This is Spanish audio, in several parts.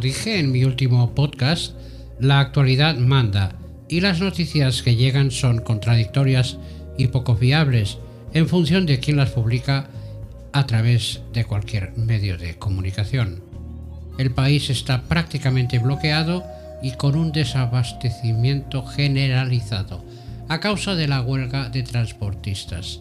dije en mi último podcast, la actualidad manda y las noticias que llegan son contradictorias y poco fiables en función de quién las publica a través de cualquier medio de comunicación. El país está prácticamente bloqueado y con un desabastecimiento generalizado a causa de la huelga de transportistas.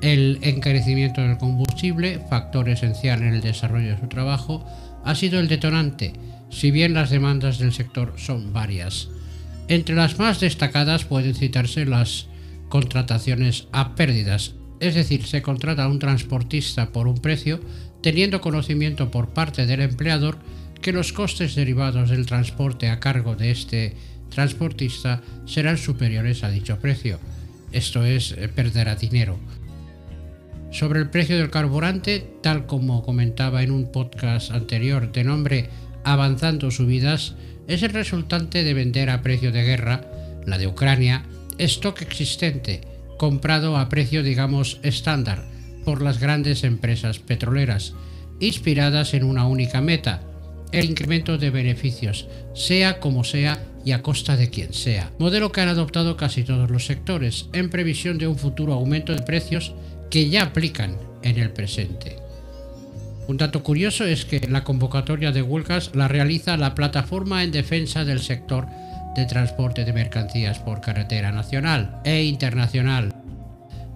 El encarecimiento del combustible, factor esencial en el desarrollo de su trabajo, ha sido el detonante, si bien las demandas del sector son varias. Entre las más destacadas pueden citarse las contrataciones a pérdidas, es decir, se contrata a un transportista por un precio, teniendo conocimiento por parte del empleador que los costes derivados del transporte a cargo de este transportista serán superiores a dicho precio. Esto es, eh, perderá dinero. Sobre el precio del carburante, tal como comentaba en un podcast anterior de nombre Avanzando Subidas, es el resultante de vender a precio de guerra, la de Ucrania, stock existente, comprado a precio digamos estándar por las grandes empresas petroleras, inspiradas en una única meta, el incremento de beneficios, sea como sea y a costa de quien sea. Modelo que han adoptado casi todos los sectores, en previsión de un futuro aumento de precios que ya aplican en el presente. Un dato curioso es que la convocatoria de huelgas la realiza la Plataforma en Defensa del Sector de Transporte de Mercancías por Carretera Nacional e Internacional.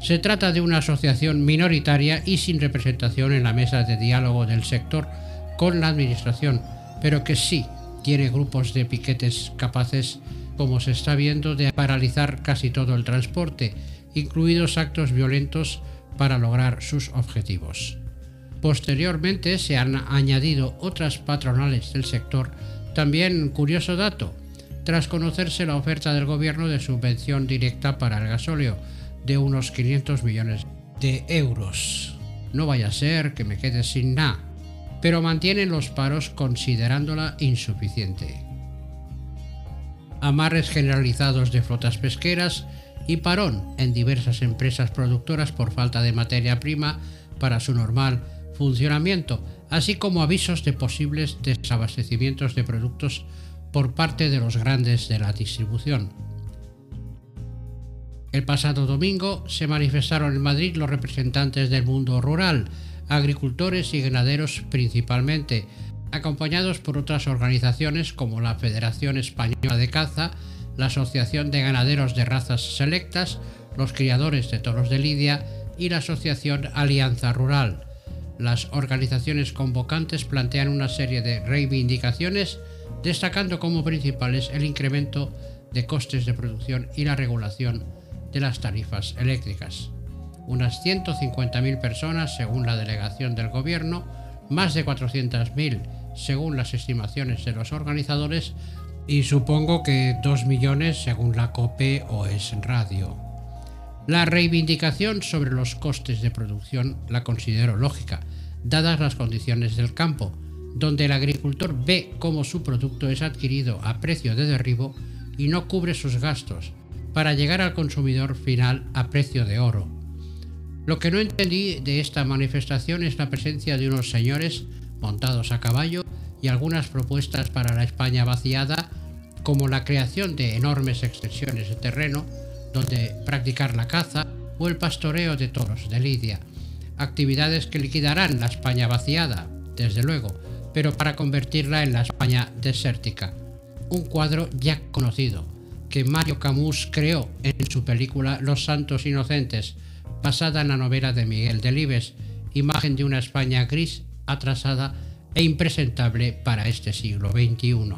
Se trata de una asociación minoritaria y sin representación en la mesa de diálogo del sector con la Administración, pero que sí tiene grupos de piquetes capaces, como se está viendo, de paralizar casi todo el transporte, incluidos actos violentos para lograr sus objetivos. Posteriormente se han añadido otras patronales del sector. También curioso dato, tras conocerse la oferta del gobierno de subvención directa para el gasóleo de unos 500 millones de euros. No vaya a ser que me quede sin nada, pero mantienen los paros considerándola insuficiente. Amarres generalizados de flotas pesqueras y parón en diversas empresas productoras por falta de materia prima para su normal funcionamiento, así como avisos de posibles desabastecimientos de productos por parte de los grandes de la distribución. El pasado domingo se manifestaron en Madrid los representantes del mundo rural, agricultores y ganaderos principalmente, acompañados por otras organizaciones como la Federación Española de Caza, la Asociación de Ganaderos de Razas Selectas, los Criadores de Toros de Lidia y la Asociación Alianza Rural. Las organizaciones convocantes plantean una serie de reivindicaciones, destacando como principales el incremento de costes de producción y la regulación de las tarifas eléctricas. Unas 150.000 personas, según la delegación del Gobierno, más de 400.000, según las estimaciones de los organizadores, y supongo que 2 millones según la COPE o es Radio. La reivindicación sobre los costes de producción la considero lógica, dadas las condiciones del campo, donde el agricultor ve cómo su producto es adquirido a precio de derribo y no cubre sus gastos, para llegar al consumidor final a precio de oro. Lo que no entendí de esta manifestación es la presencia de unos señores montados a caballo y algunas propuestas para la España vaciada, como la creación de enormes extensiones de terreno donde practicar la caza o el pastoreo de toros de lidia, actividades que liquidarán la España vaciada, desde luego, pero para convertirla en la España desértica, un cuadro ya conocido, que Mario Camus creó en su película Los Santos Inocentes, basada en la novela de Miguel Delibes, imagen de una España gris, atrasada e impresentable para este siglo XXI.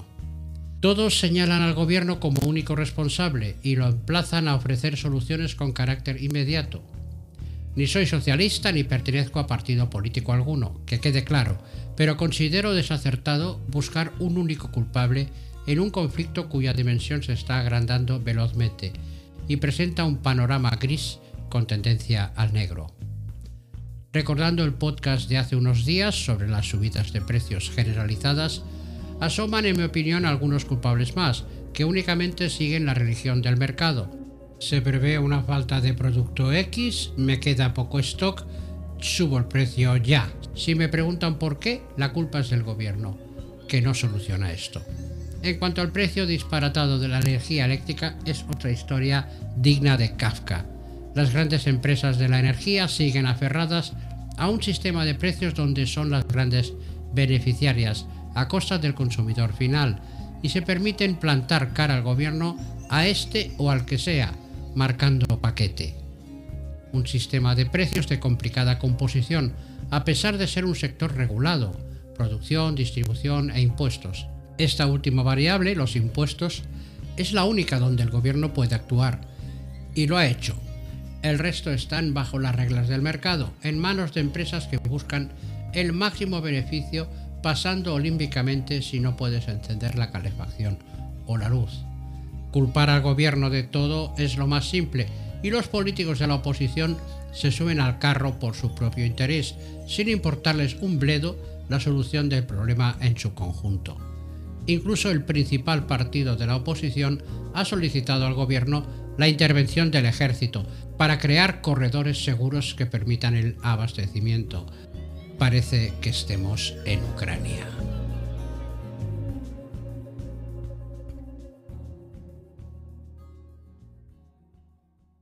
Todos señalan al gobierno como único responsable y lo emplazan a ofrecer soluciones con carácter inmediato. Ni soy socialista ni pertenezco a partido político alguno, que quede claro, pero considero desacertado buscar un único culpable en un conflicto cuya dimensión se está agrandando velozmente y presenta un panorama gris con tendencia al negro recordando el podcast de hace unos días sobre las subidas de precios generalizadas, asoman en mi opinión algunos culpables más, que únicamente siguen la religión del mercado. Se prevé una falta de producto X, me queda poco stock, subo el precio ya. Si me preguntan por qué, la culpa es del gobierno, que no soluciona esto. En cuanto al precio disparatado de la energía eléctrica, es otra historia digna de Kafka. Las grandes empresas de la energía siguen aferradas a un sistema de precios donde son las grandes beneficiarias a costa del consumidor final y se permiten plantar cara al gobierno a este o al que sea, marcando paquete. Un sistema de precios de complicada composición, a pesar de ser un sector regulado, producción, distribución e impuestos. Esta última variable, los impuestos, es la única donde el gobierno puede actuar, y lo ha hecho. El resto están bajo las reglas del mercado, en manos de empresas que buscan el máximo beneficio pasando olímpicamente si no puedes encender la calefacción o la luz. Culpar al gobierno de todo es lo más simple y los políticos de la oposición se suben al carro por su propio interés, sin importarles un bledo la solución del problema en su conjunto. Incluso el principal partido de la oposición ha solicitado al gobierno la intervención del ejército para crear corredores seguros que permitan el abastecimiento. Parece que estemos en Ucrania.